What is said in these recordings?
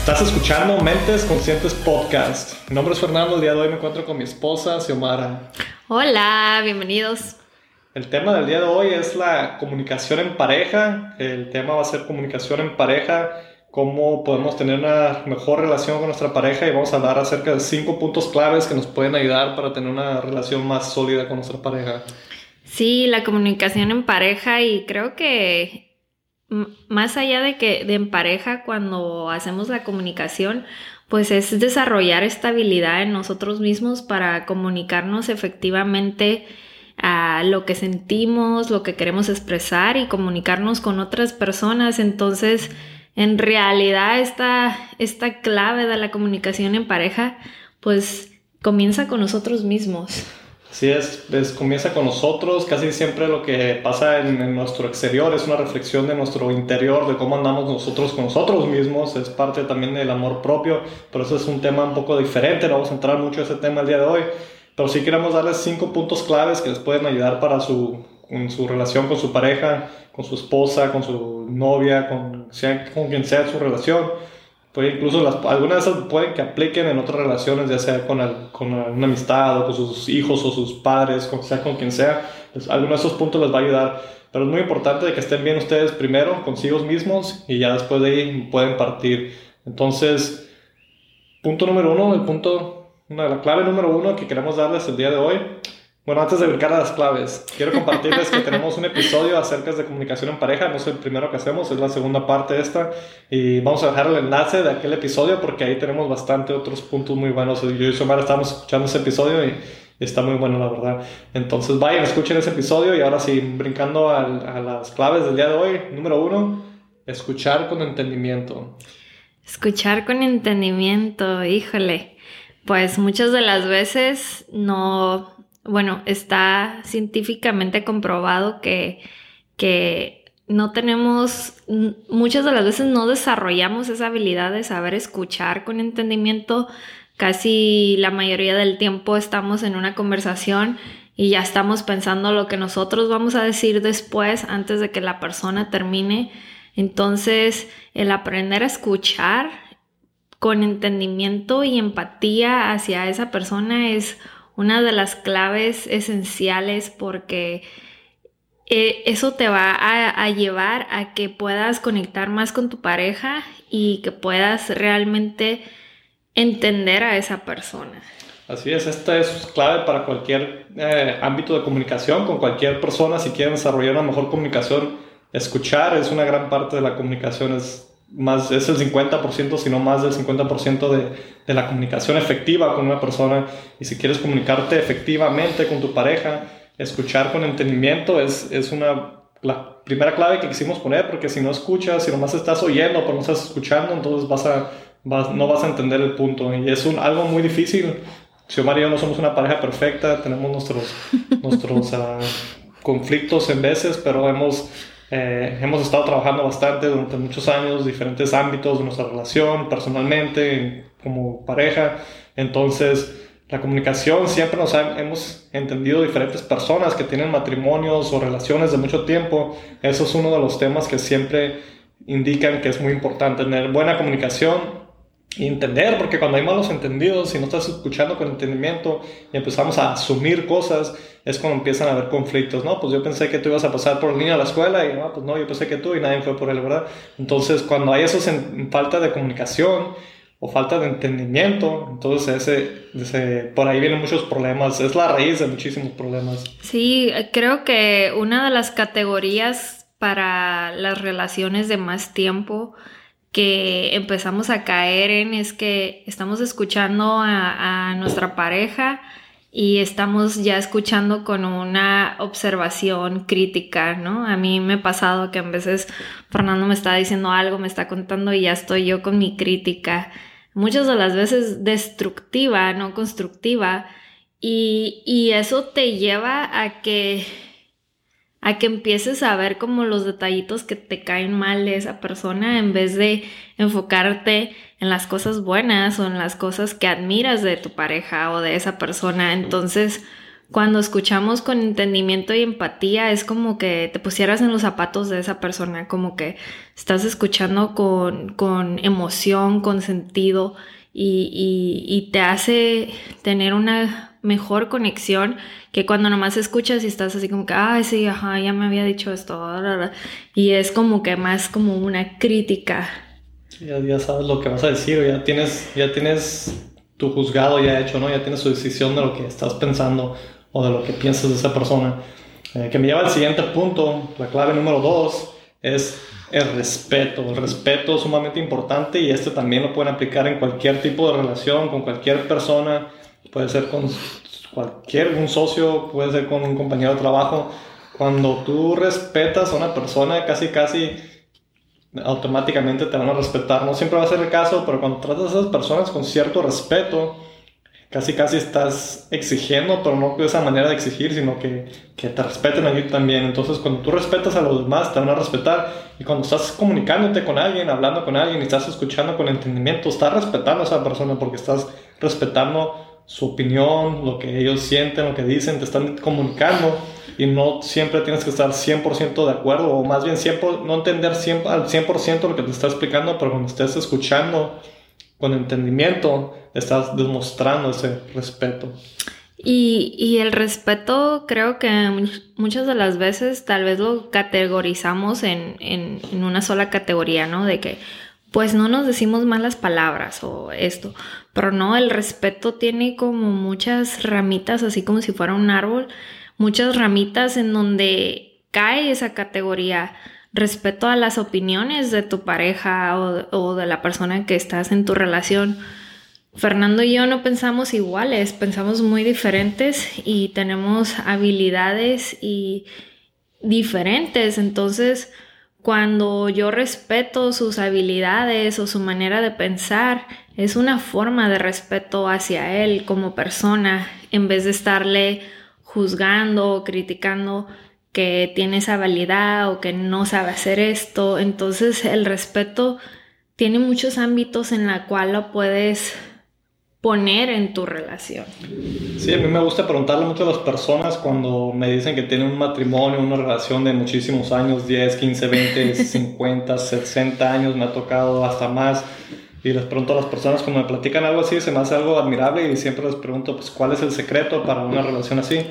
Estás escuchando Mentes Conscientes Podcast. Mi nombre es Fernando. El día de hoy me encuentro con mi esposa, Xiomara. Hola, bienvenidos. El tema del día de hoy es la comunicación en pareja. El tema va a ser comunicación en pareja, cómo podemos tener una mejor relación con nuestra pareja y vamos a hablar acerca de cinco puntos claves que nos pueden ayudar para tener una relación más sólida con nuestra pareja. Sí, la comunicación en pareja y creo que más allá de que de en pareja cuando hacemos la comunicación, pues es desarrollar estabilidad en nosotros mismos para comunicarnos efectivamente a lo que sentimos, lo que queremos expresar y comunicarnos con otras personas. Entonces, en realidad esta, esta clave de la comunicación en pareja, pues comienza con nosotros mismos. Sí, es, comienza con nosotros, casi siempre lo que pasa en, nuestro exterior es una reflexión de nuestro interior, de cómo andamos nosotros con nosotros mismos, es parte también del amor propio, pero eso es un tema un poco diferente, no vamos a entrar mucho en ese tema el día de hoy, pero sí queremos darles cinco puntos claves que les pueden ayudar para su, su relación con su pareja, con su esposa, con su novia, con, con quien sea su relación pues incluso las, algunas de esas pueden que apliquen en otras relaciones, ya sea con, con una amistad o con sus hijos o sus padres, con, sea con quien sea. Pues, algunos de esos puntos les va a ayudar. Pero es muy importante que estén bien ustedes primero, consigo mismos, y ya después de ahí pueden partir. Entonces, punto número uno, el punto, la clave número uno que queremos darles el día de hoy bueno, antes de brincar a las claves, quiero compartirles que tenemos un episodio acerca de comunicación en pareja. No es el primero que hacemos, es la segunda parte esta. Y vamos a dejar el enlace de aquel episodio porque ahí tenemos bastante otros puntos muy buenos. Yo y Somara estamos escuchando ese episodio y está muy bueno, la verdad. Entonces vayan, escuchen ese episodio y ahora sí, brincando a, a las claves del día de hoy. Número uno, escuchar con entendimiento. Escuchar con entendimiento, híjole. Pues muchas de las veces no bueno, está científicamente comprobado que, que no tenemos, muchas de las veces no desarrollamos esa habilidad de saber escuchar con entendimiento. Casi la mayoría del tiempo estamos en una conversación y ya estamos pensando lo que nosotros vamos a decir después antes de que la persona termine. Entonces, el aprender a escuchar con entendimiento y empatía hacia esa persona es una de las claves esenciales porque eh, eso te va a, llevar a que puedas conectar más con tu pareja y que puedas realmente entender a esa persona. Así es, esta es clave para cualquier eh, ámbito de comunicación, con cualquier persona, si quieren desarrollar una mejor comunicación, escuchar es una gran parte de la comunicación, más, es el 50%, sino más del 50% de, de, la comunicación efectiva con una persona. Y si quieres comunicarte efectivamente con tu pareja, escuchar con entendimiento es, es una, la primera clave que quisimos poner, porque si no escuchas, si nomás estás oyendo, pero no estás escuchando, entonces vas a, vas, no vas a entender el punto. Y es un, algo muy difícil. Xiomara y yo no somos una pareja perfecta, tenemos nuestros, nuestros uh, conflictos en veces, pero hemos eh, hemos estado trabajando bastante durante muchos años, diferentes ámbitos de nuestra relación, personalmente, como pareja. Entonces, la comunicación siempre nos hemos entendido diferentes personas que tienen matrimonios o relaciones de mucho tiempo. Eso es uno de los temas que siempre indican que es muy importante tener buena comunicación y entender, porque cuando hay malos entendidos, si no estás escuchando con entendimiento y empezamos a asumir cosas, es cuando empiezan a haber conflictos, ¿no? Pues yo pensé que tú ibas a pasar por el niño a la escuela y no, pues no, yo pensé que tú y nadie fue por él, ¿verdad? Entonces, cuando hay eso en, falta de comunicación o falta de entendimiento, entonces ese, ese, por ahí vienen muchos problemas, es la raíz de muchísimos problemas. Sí, creo que una de las categorías para las relaciones de más tiempo, que empezamos a caer en es que estamos escuchando a, nuestra pareja y estamos ya escuchando con una observación crítica, ¿no? A mí me ha pasado que a veces Fernando me está diciendo algo, me está contando y ya estoy yo con mi crítica, muchas de las veces destructiva, no constructiva, y, y eso te lleva a que a que empieces a ver como los detallitos que te caen mal de esa persona en vez de enfocarte en las cosas buenas o en las cosas que admiras de tu pareja o de esa persona. Entonces, cuando escuchamos con entendimiento y empatía es como que te pusieras en los zapatos de esa persona, como que estás escuchando con, con emoción, con sentido y, y, te hace tener una mejor conexión que cuando nomás escuchas y estás así como que, ay, sí, ya me había dicho esto, y es como que más como una crítica. Ya, ya sabes lo que vas a decir, ya tienes, ya tienes tu juzgado ya hecho, ¿no? Ya tienes su decisión de lo que estás pensando o de lo que piensas de esa persona. Eh, que me lleva al siguiente punto, la clave número dos es el respeto. El respeto es sumamente importante y este también lo pueden aplicar en cualquier tipo de relación, con cualquier persona, puede ser con cualquier un socio, puede ser con un compañero de trabajo. Cuando tú respetas a una persona, casi casi automáticamente te van a respetar. No siempre va a ser el caso, pero cuando tratas a esas personas con cierto respeto, casi casi estás exigiendo, pero no de esa manera de exigir, sino que, que te respeten a ti también. Entonces, cuando tú respetas a los demás, te van a respetar. Y cuando estás comunicándote con alguien, hablando con alguien y estás escuchando con entendimiento, estás respetando a esa persona porque estás respetando su opinión, lo que ellos sienten, lo que dicen, te están comunicando y no siempre tienes que estar 100% de acuerdo o más bien no entender 100, al 100% lo que te está explicando, pero cuando estés escuchando con entendimiento, estás demostrando ese respeto. Y, el respeto creo que muchas de las veces tal vez lo categorizamos en, en, una sola categoría, ¿no? De que pues no nos decimos malas palabras o esto, pero no, el respeto tiene como muchas ramitas, así como si fuera un árbol, muchas ramitas en donde cae esa categoría respeto a las opiniones de tu pareja o, de la persona que estás en tu relación. Fernando y yo no pensamos iguales, pensamos muy diferentes y tenemos habilidades y diferentes. Entonces, cuando yo respeto sus habilidades o su manera de pensar, es una forma de respeto hacia él como persona, en vez de estarle juzgando o criticando que tiene esa habilidad o que no sabe hacer esto. Entonces el respeto tiene muchos ámbitos en la cual lo puedes poner en tu relación. Sí, a mí me gusta preguntarle mucho a las personas cuando me dicen que tienen un matrimonio, una relación de muchísimos años, 10, 15, 20, 50, 60 años, me ha tocado hasta más. Y les pregunto a las personas cuando me platican algo así, se me hace algo admirable y siempre les pregunto, pues, ¿cuál es el secreto para una relación así?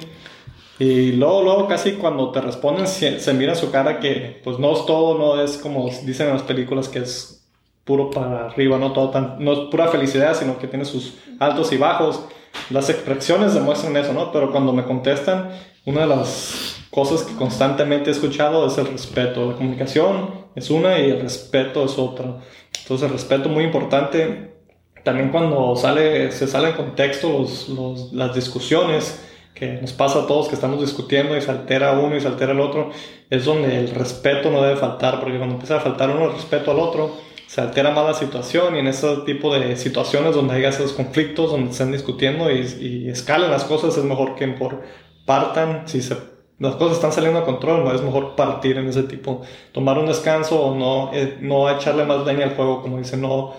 Y luego, luego casi cuando te responden se, mira su cara que pues no es todo, no es como dicen en las películas que es puro para arriba, no todo tan, no es pura felicidad, sino que tiene sus altos y bajos. Las expresiones demuestran eso, ¿no? Pero cuando me contestan, una de las cosas que constantemente he escuchado es el respeto. La comunicación es una y el respeto es otra. Entonces el respeto es muy importante. También cuando sale, se sale en contexto los, los, las discusiones, que nos pasa a todos que estamos discutiendo y se altera uno y se altera el otro, es donde el respeto no debe faltar, porque cuando empieza a faltar uno el respeto al otro, se altera más la situación y en ese tipo de situaciones donde haya esos conflictos, donde estén discutiendo y, y escalen las cosas, es mejor que por partan, si se, las cosas están saliendo a control, es mejor partir en ese tipo, tomar un descanso o no, eh, no echarle más leña al fuego, como dice, no,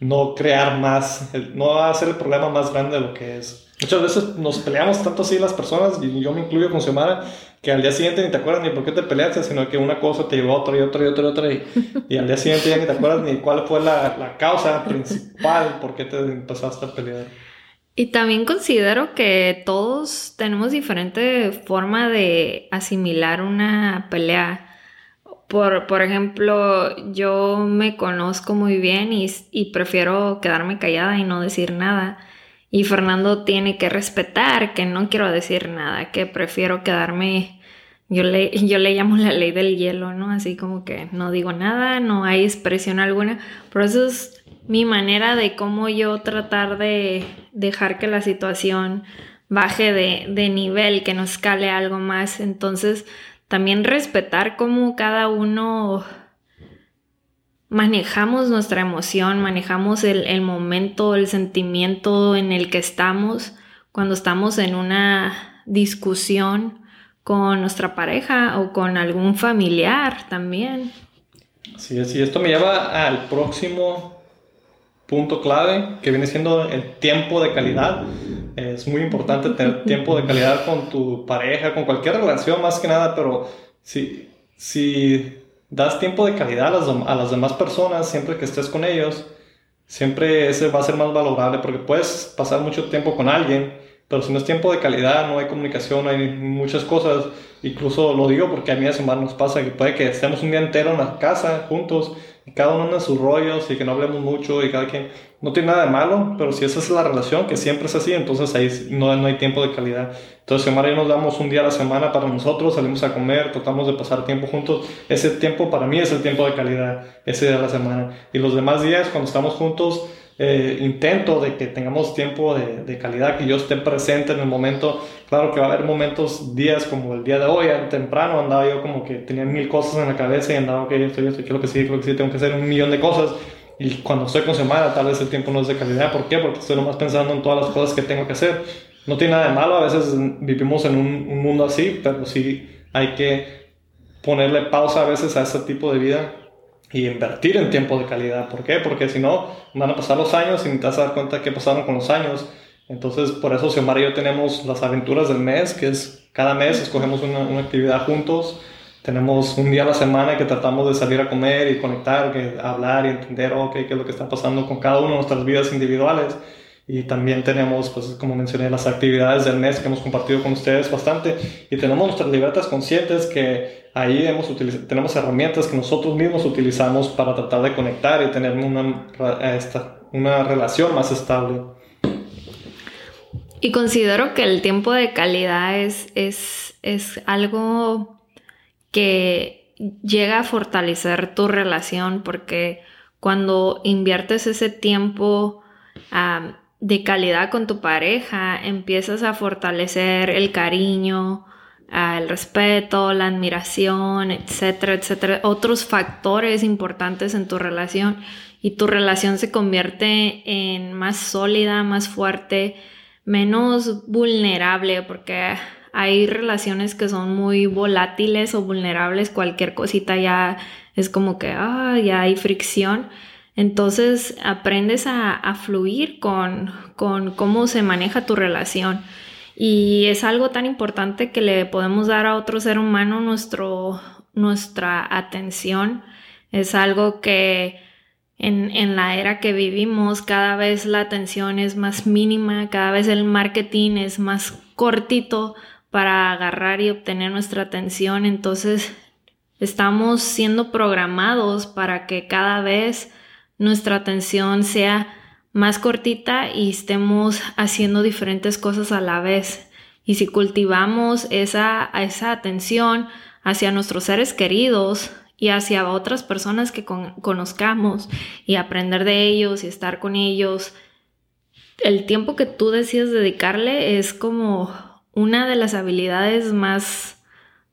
no crear más, no hacer el problema más grande de lo que es. Muchas veces nos peleamos tanto así las personas, y yo me incluyo con Xiomara, que al día siguiente ni te acuerdas ni por qué te peleaste, sino que una cosa te llevó a otra y otra y otra y otra, y, al día siguiente ya ni te acuerdas ni cuál fue la, la causa principal por qué te empezaste a pelear. Y también considero que todos tenemos diferente forma de asimilar una pelea. Por, por ejemplo, yo me conozco muy bien y, y prefiero quedarme callada y no decir nada. Y Fernando tiene que respetar que no quiero decir nada, que prefiero quedarme, yo le, yo llamo la ley del hielo, ¿no? Así como que no digo nada, no hay expresión alguna, pero eso es mi manera de cómo yo tratar de dejar que la situación baje de, de nivel, que no escale algo más. Entonces, también respetar cómo cada uno manejamos nuestra emoción, manejamos el, momento, el sentimiento en el que estamos cuando estamos en una discusión con nuestra pareja o con algún familiar también. Sí, sí, esto me lleva al próximo punto clave que viene siendo el tiempo de calidad. Es muy importante tener tiempo de calidad con tu pareja, con cualquier relación más que nada, pero si, si das tiempo de calidad a las, demás personas siempre que estés con ellos, siempre ese va a ser más valorable porque puedes pasar mucho tiempo con alguien pero si no es tiempo de calidad, no hay comunicación, hay muchas cosas. Incluso lo digo porque a mí a semana nos pasa que puede que estemos un día entero en la casa juntos y cada uno en sus rollos y que no hablemos mucho y cada quien no tiene nada de malo, pero si esa es la relación, que siempre es así, entonces ahí no, no hay tiempo de calidad. Entonces, Omar y yo nos damos un día a la semana para nosotros, salimos a comer, tratamos de pasar tiempo juntos. Ese tiempo para mí es el tiempo de calidad, ese día a la semana. Y los demás días, cuando estamos juntos, eh, intento de que tengamos tiempo de, calidad, que yo esté presente en el momento. Claro que va a haber momentos, días como el día de hoy, temprano andaba yo como que tenía mil cosas en la cabeza y andaba, ok, estoy, estoy, quiero que sí, creo que sí, tengo que hacer un millón de cosas. Y cuando estoy con semana, tal vez el tiempo no es de calidad. ¿Por qué? Porque estoy nomás pensando en todas las cosas que tengo que hacer. No tiene nada de malo, a veces vivimos en un, un mundo así, pero sí hay que ponerle pausa a veces a ese tipo de vida y invertir en tiempo de calidad. ¿Por qué? Porque si no, van a pasar los años y te vas a dar cuenta qué pasaron con los años. Entonces, por eso Xiomara y yo tenemos las aventuras del mes, que es cada mes escogemos una, una, actividad juntos. Tenemos un día a la semana que tratamos de salir a comer y conectar, que hablar y entender, ok, qué es lo que está pasando con cada uno de nuestras vidas individuales. Y también tenemos, pues como mencioné, las actividades del mes que hemos compartido con ustedes bastante. Y tenemos nuestras libretas conscientes que ahí hemos tenemos herramientas que nosotros mismos utilizamos para tratar de conectar y tener una, esta, una relación más estable. Y considero que el tiempo de calidad es, es, es algo que llega a fortalecer tu relación porque cuando inviertes ese tiempo de calidad con tu pareja, empiezas a fortalecer el cariño, el respeto, la admiración, etcétera, etcétera, otros factores importantes en tu relación y tu relación se convierte en más sólida, más fuerte, menos vulnerable, porque hay relaciones que son muy volátiles o vulnerables, cualquier cosita ya es como que, ah, ya hay fricción. Entonces aprendes a, fluir con, cómo se maneja tu relación. Y es algo tan importante que le podemos dar a otro ser humano nuestro, nuestra atención. Es algo que en, en, la era que vivimos cada vez la atención es más mínima, cada vez el marketing es más cortito para agarrar y obtener nuestra atención. Entonces estamos siendo programados para que cada vez nuestra atención sea más cortita y estemos haciendo diferentes cosas a la vez. Y si cultivamos esa, esa atención hacia nuestros seres queridos y hacia otras personas que conozcamos y aprender de ellos y estar con ellos, el tiempo que tú decides dedicarle es como una de las habilidades más,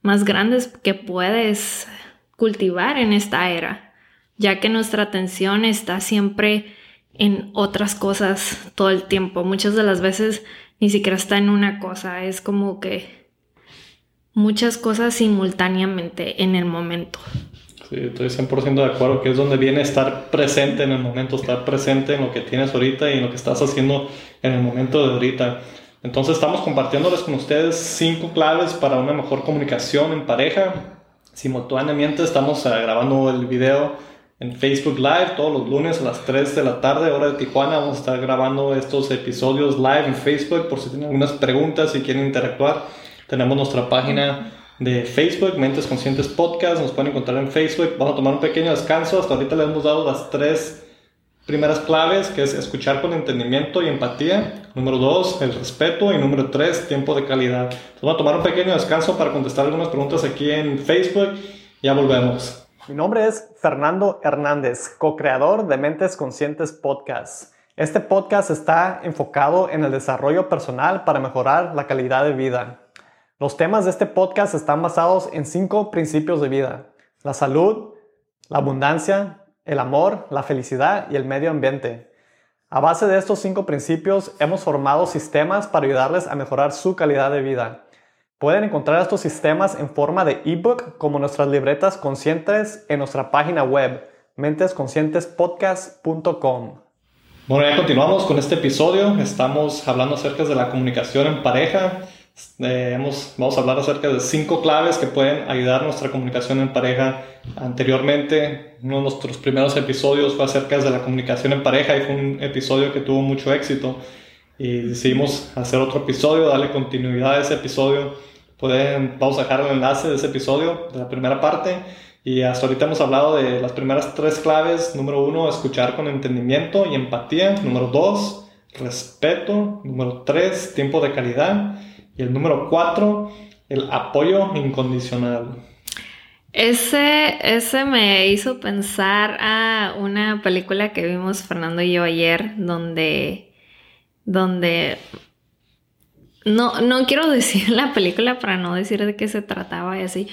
más grandes que puedes cultivar en esta era ya que nuestra atención está siempre en otras cosas todo el tiempo. Muchas de las veces ni siquiera está en una cosa, es como que muchas cosas simultáneamente en el momento. Sí, estoy 100% de acuerdo que es donde viene estar presente en el momento, estar presente en lo que tienes ahorita y en lo que estás haciendo en el momento de ahorita. Entonces estamos compartiéndoles con ustedes cinco claves para una mejor comunicación en pareja. Simultáneamente estamos eh, grabando el video en Facebook Live todos los lunes a las 3 de la tarde, hora de Tijuana. Vamos a estar grabando estos episodios live en Facebook por si tienen algunas preguntas y quieren interactuar. Tenemos nuestra página de Facebook, Mentes Conscientes Podcast. Nos pueden encontrar en Facebook. Vamos a tomar un pequeño descanso. Hasta ahorita les hemos dado las tres primeras claves, que es escuchar con entendimiento y empatía. Número dos, el respeto. Y número tres, tiempo de calidad. vamos a tomar un pequeño descanso para contestar algunas preguntas aquí en Facebook. Ya volvemos. Mi nombre es Fernando Hernández, co-creador de Mentes Conscientes Podcast. Este podcast está enfocado en el desarrollo personal para mejorar la calidad de vida. Los temas de este podcast están basados en cinco principios de vida. La salud, la abundancia, el amor, la felicidad y el medio ambiente. A base de estos cinco principios hemos formado sistemas para ayudarles a mejorar su calidad de vida. Pueden encontrar estos sistemas en forma de ebook como nuestras libretas conscientes en nuestra página web mentesconscientespodcast.com. Bueno, ya continuamos con este episodio. Estamos hablando acerca de la comunicación en pareja. Eh, vamos a hablar acerca de cinco claves que pueden ayudar nuestra comunicación en pareja. Anteriormente, uno de nuestros primeros episodios fue acerca de la comunicación en pareja y fue un episodio que tuvo mucho éxito. Y decidimos hacer otro episodio, darle continuidad a ese episodio. Pueden, vamos a dejar el enlace de ese episodio, de la primera parte. Y hasta ahorita hemos hablado de las primeras tres claves. Número uno, escuchar con entendimiento y empatía. Número dos, respeto. Número tres, tiempo de calidad. Y el número cuatro, el apoyo incondicional. Ese, ese me hizo pensar a una película que vimos Fernando y yo ayer, donde, donde no, no quiero decir la película para no decir de qué se trataba y así,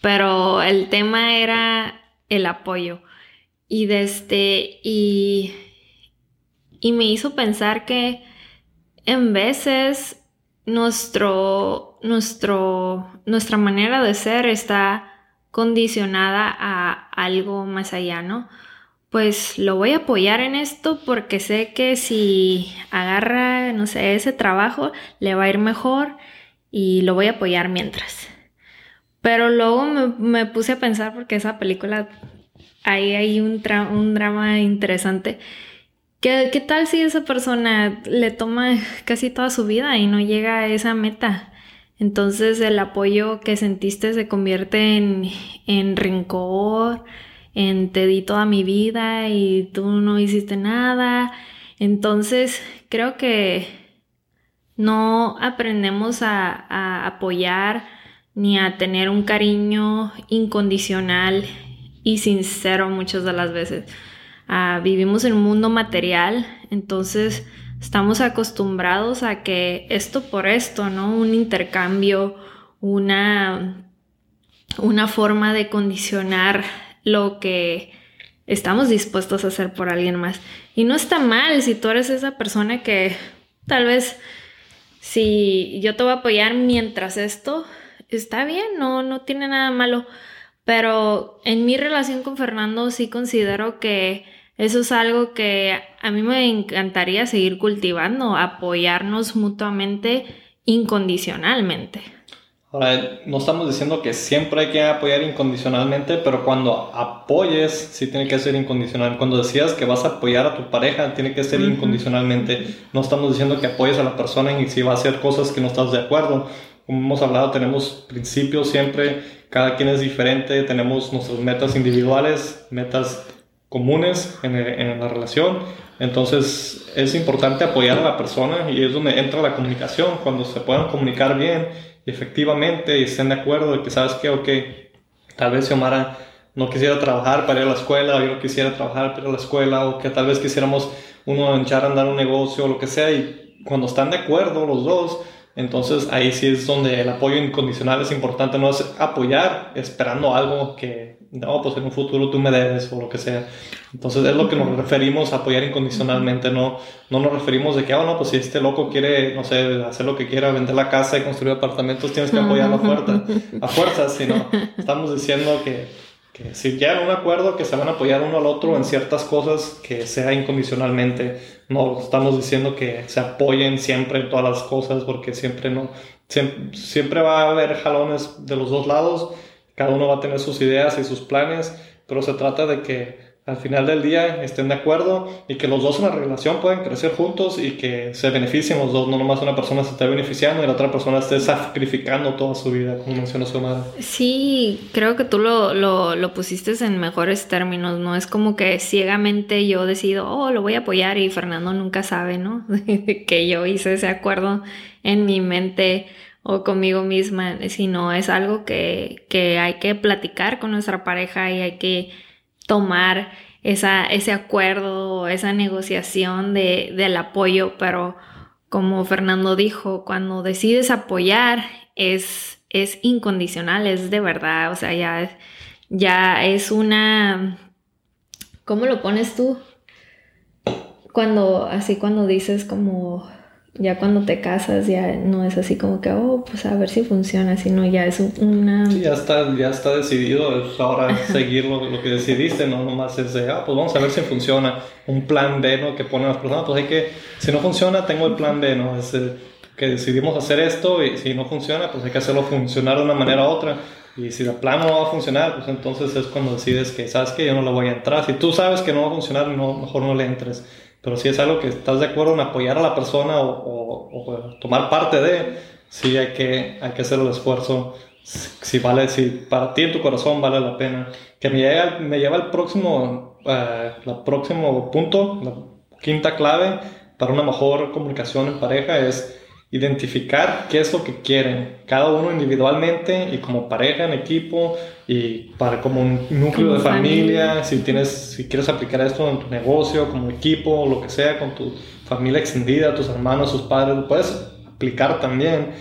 pero el tema era el apoyo. Y desde, y, y me hizo pensar que en veces nuestro, nuestro, nuestra manera de ser está condicionada a algo más allá, ¿no? Pues lo voy a apoyar en esto porque sé que si agarra, no sé, ese trabajo, le va a ir mejor y lo voy a apoyar mientras. Pero luego me, puse a pensar porque esa película, ahí hay un, drama interesante ¿Qué, tal si esa persona le toma casi toda su vida y no llega a esa meta? Entonces el apoyo que sentiste se convierte en, en rencor, en te di toda mi vida y tú no hiciste nada. Entonces creo que no aprendemos a, apoyar ni a tener un cariño incondicional y sincero muchas de las veces. Ah, vivimos en un mundo material, entonces estamos acostumbrados a que esto por esto, ¿no? Un intercambio, una, una forma de condicionar lo que estamos dispuestos a hacer por alguien más. Y no está mal si tú eres esa persona que tal vez si yo te voy a apoyar mientras esto, está bien, no, no tiene nada malo. Pero en mi relación con Fernando sí considero que eso es algo que a mí me encantaría seguir cultivando, apoyarnos mutuamente incondicionalmente. Ahora, no estamos diciendo que siempre hay que apoyar incondicionalmente, pero cuando apoyes, sí tiene que ser incondicional. Cuando decías que vas a apoyar a tu pareja, tiene que ser incondicionalmente. No estamos diciendo que apoyes a la persona y si va a hacer cosas que no estás de acuerdo. Como hemos hablado, tenemos principios siempre, cada quien es diferente, tenemos nuestras metas individuales, metas comunes en, en, la relación. Entonces es importante apoyar a la persona y es donde entra la comunicación, cuando se puedan comunicar bien efectivamente estén de acuerdo de que sabes que, ok, tal vez Xiomara no quisiera trabajar para ir a la escuela, o yo no quisiera trabajar para ir a la escuela, o que tal vez quisiéramos uno echar a andar un negocio o lo que sea, y cuando están de acuerdo los dos, entonces ahí sí es donde el apoyo incondicional es importante, no es apoyar esperando algo que, no, pues en un futuro tú me debes o lo que sea. Entonces es lo que nos referimos a apoyar incondicionalmente, no, no nos referimos de que, oh, no, pues si este loco quiere, no sé, hacer lo que quiera, vender la casa y construir apartamentos, tienes que apoyarlo a fuerza, a fuerzas, sino estamos diciendo que que si llegan a un acuerdo que se van a apoyar uno al otro en ciertas cosas que sea incondicionalmente no estamos diciendo que se apoyen siempre en todas las cosas porque siempre no siempre, va a haber jalones de los dos lados cada uno va a tener sus ideas y sus planes pero se trata de que al final del día estén de acuerdo y que los dos en la relación puedan crecer juntos y que se beneficien los dos, no nomás una persona se esté beneficiando y la otra persona esté sacrificando toda su vida, como mencionó su madre. Sí, creo que tú lo, lo, lo pusiste en mejores términos, ¿no? Es como que ciegamente yo decido, oh, lo voy a apoyar y Fernando nunca sabe, ¿no? que yo hice ese acuerdo en mi mente o conmigo misma, sino es algo que, que hay que platicar con nuestra pareja y hay que tomar esa, ese acuerdo, esa negociación de, del apoyo, pero como Fernando dijo, cuando decides apoyar es, es incondicional, es de verdad, o sea, ya, ya es una... ¿Cómo lo pones tú? Cuando, así cuando dices como ya cuando te casas ya no es así como que, oh, pues a ver si funciona, sino ya es una... Sí, ya está, ya está decidido, es ahora seguir lo, lo, que decidiste, no nomás es de, ah, pues vamos a ver si funciona, un plan B, ¿no? Que ponen las personas, pues hay que, si no funciona, tengo el plan B, ¿no? Es que decidimos hacer esto y si no funciona, pues hay que hacerlo funcionar de una manera u otra. Y si de plano no va a funcionar, pues entonces es cuando decides que, ¿sabes que Yo no lo voy a entrar. Si tú sabes que no va a funcionar, no, mejor no le entres pero si es algo que estás de acuerdo en apoyar a la persona o, tomar parte de, sí hay que, hay que hacer el esfuerzo. Si vale, si para ti en tu corazón vale la pena. Que me lleva, me lleva al próximo, uh, próximo punto, la quinta clave para una mejor comunicación en pareja es identificar qué es lo que quieren, cada uno individualmente y como pareja, en equipo y para como un núcleo de familia, si tienes si quieres aplicar esto en tu negocio, como equipo, lo que sea, con tu familia extendida, tus hermanos, tus padres, lo puedes aplicar también,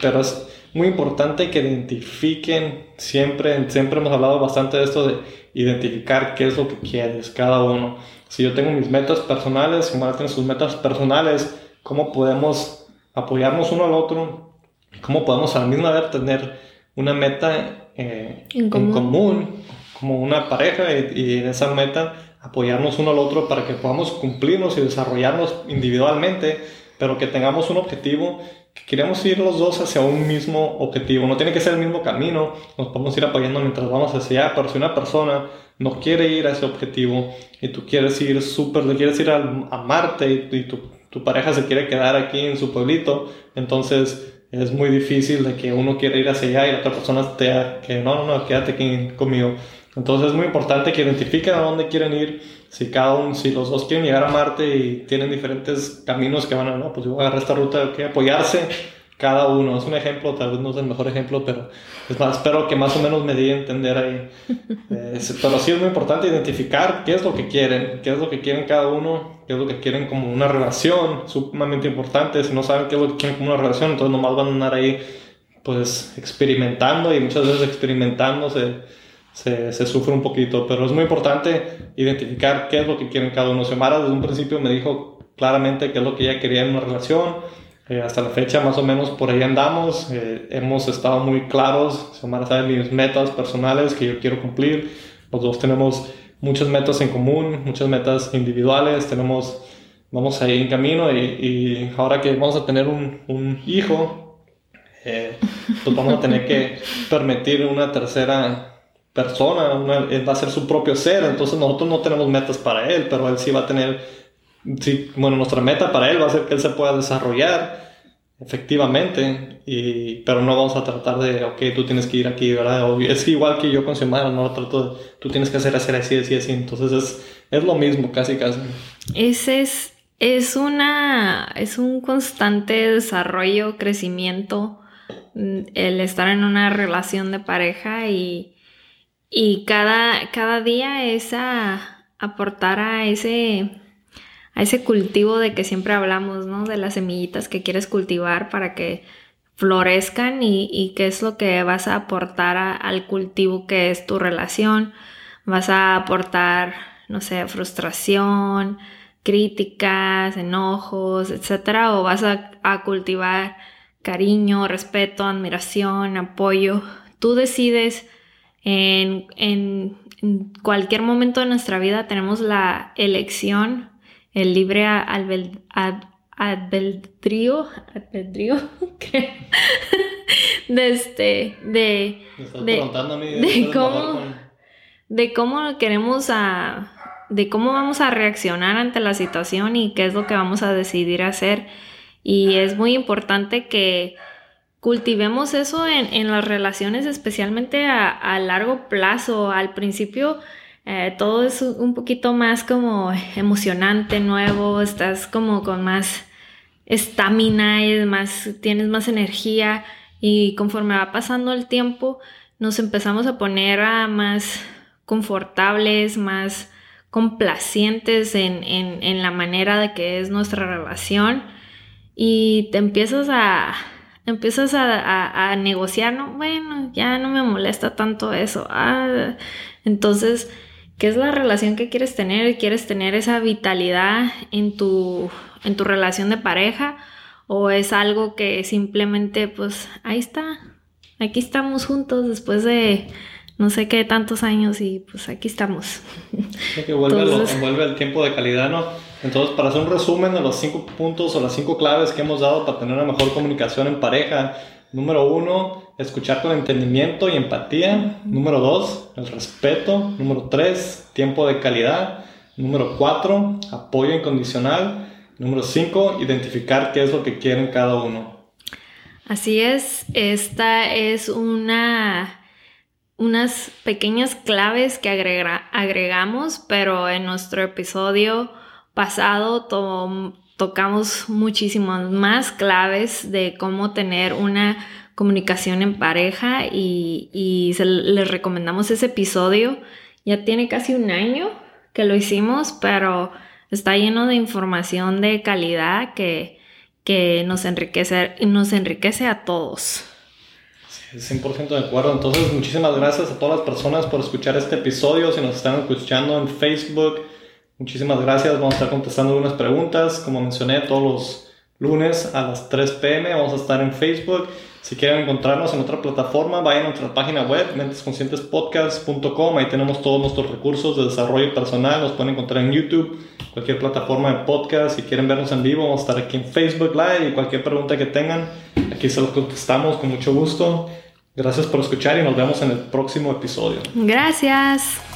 pero es muy importante que identifiquen siempre, siempre hemos hablado bastante de esto de identificar qué es lo que quieres cada uno. Si yo tengo mis metas personales, si Mara tiene sus metas personales, ¿cómo podemos apoyarnos uno al otro, cómo podemos a la misma vez tener una meta eh, en, común. como una pareja, y, en esa meta apoyarnos uno al otro para que podamos cumplirnos y desarrollarnos individualmente, pero que tengamos un objetivo, que queremos ir los dos hacia un mismo objetivo. No tiene que ser el mismo camino, nos podemos ir apoyando mientras vamos hacia allá, pero si una persona no quiere ir a ese objetivo y tú quieres ir súper, quieres ir a, Marte y, y tú tu pareja se quiere quedar aquí en su pueblito, entonces es muy difícil de que uno quiera ir hacia allá y la otra persona esté que no, no, no, quédate aquí conmigo. Entonces es muy importante que identifiquen a dónde quieren ir. Si cada uno, si los dos quieren llegar a Marte y tienen diferentes caminos que van a, no, pues yo voy a agarrar esta ruta, que apoyarse cada uno. Es un ejemplo, tal vez no es el mejor ejemplo, pero es más, espero que más o menos me di a entender ahí. Eh, pero sí es muy importante identificar qué es lo que quieren, qué es lo que quieren cada uno, qué es lo que quieren como una relación, sumamente importante. Si no saben qué es lo que quieren como una relación, entonces nomás van a andar ahí pues experimentando y muchas veces experimentando se, se, se, sufre un poquito, pero es muy importante identificar qué es lo que quieren cada uno. Xiomara desde un principio me dijo claramente qué es lo que ella quería en una relación, eh, hasta la fecha más o menos por ahí andamos. Eh, hemos estado muy claros. Xiomara sabe mis metas personales que yo quiero cumplir. Los dos tenemos muchas metas en común, muchas metas individuales. Tenemos, vamos ahí en camino y, ahora que vamos a tener un, un hijo, eh, pues vamos a tener que permitir una tercera persona, va a ser su propio ser, entonces nosotros no tenemos metas para él, pero él sí va a tener sí, bueno, nuestra meta para él va a ser que él se pueda desarrollar efectivamente, y, pero no vamos a tratar de, ok, tú tienes que ir aquí, ¿verdad? es igual que yo con Xiomara, no trato de, tú tienes que hacer, hacer así, así, así, entonces es, es lo mismo, casi, casi. Ese es, es una, es un constante desarrollo, crecimiento, mm, el estar en una relación de pareja y, y cada, cada día es a aportar a ese a ese cultivo de que siempre hablamos, ¿no? De las semillitas que quieres cultivar para que florezcan y, qué es lo que vas a aportar al cultivo que es tu relación. Vas a aportar, no sé, frustración, críticas, enojos, etcétera, o vas a, cultivar cariño, respeto, admiración, apoyo. Tú decides en, en, cualquier momento de nuestra vida tenemos la elección el libre albedrío, albedrío, de este, de, de, cómo, de cómo queremos a, de cómo vamos a reaccionar ante la situación y qué es lo que vamos a decidir hacer. Y es muy importante que cultivemos eso en, en las relaciones, especialmente a, a largo plazo. Al principio, eh, todo es un poquito más como emocionante, nuevo, estás como con más estamina más, tienes más energía. Y conforme va pasando el tiempo nos empezamos a poner más confortables, más complacientes en, la manera de que es nuestra relación. Y te empiezas a empiezas a, negociar, no, bueno, ya no me molesta tanto eso. Ah, entonces qué es la relación que quieres tener quieres tener esa vitalidad en tu, en tu relación de pareja o es algo que simplemente pues ahí está, aquí estamos juntos después de no sé qué tantos años y pues aquí estamos. que vuelve, vuelve el tiempo de calidad, ¿no? Entonces, para hacer un resumen de los cinco puntos o las cinco claves que hemos dado para tener una mejor comunicación en pareja, número uno, escuchar con entendimiento y empatía. Número dos, el respeto. Número tres, tiempo de calidad. Número cuatro, apoyo incondicional. Número cinco, identificar qué es lo que quieren cada uno. Así es, esta es una unas pequeñas claves que agregamos, pero en nuestro episodio pasado tocamos muchísimas más claves de cómo tener una comunicación en pareja y, les recomendamos ese episodio. Ya tiene casi un año que lo hicimos, pero está lleno de información de calidad que, que nos, enriquece, nos enriquece a todos. 100% de acuerdo. Entonces, muchísimas gracias a todas las personas por escuchar este episodio. Si nos están escuchando en Facebook, muchísimas gracias. Vamos a estar contestando algunas preguntas. Como mencioné, todos los lunes a las 3 pm vamos a estar en Facebook. Si quieren encontrarnos en otra plataforma, vayan a nuestra página web, mentesconscientespodcast.com. Ahí tenemos todos nuestros recursos de desarrollo personal. Nos pueden encontrar en YouTube, cualquier plataforma de podcast. Si quieren vernos en vivo, vamos a estar aquí en Facebook Live y cualquier pregunta que tengan, aquí se los contestamos con mucho gusto. Gracias por escuchar y nos vemos en el próximo episodio. Gracias.